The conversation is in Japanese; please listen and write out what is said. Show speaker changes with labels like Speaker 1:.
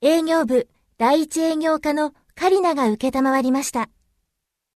Speaker 1: 営業部第一営業課のカリナが受けたまわりました。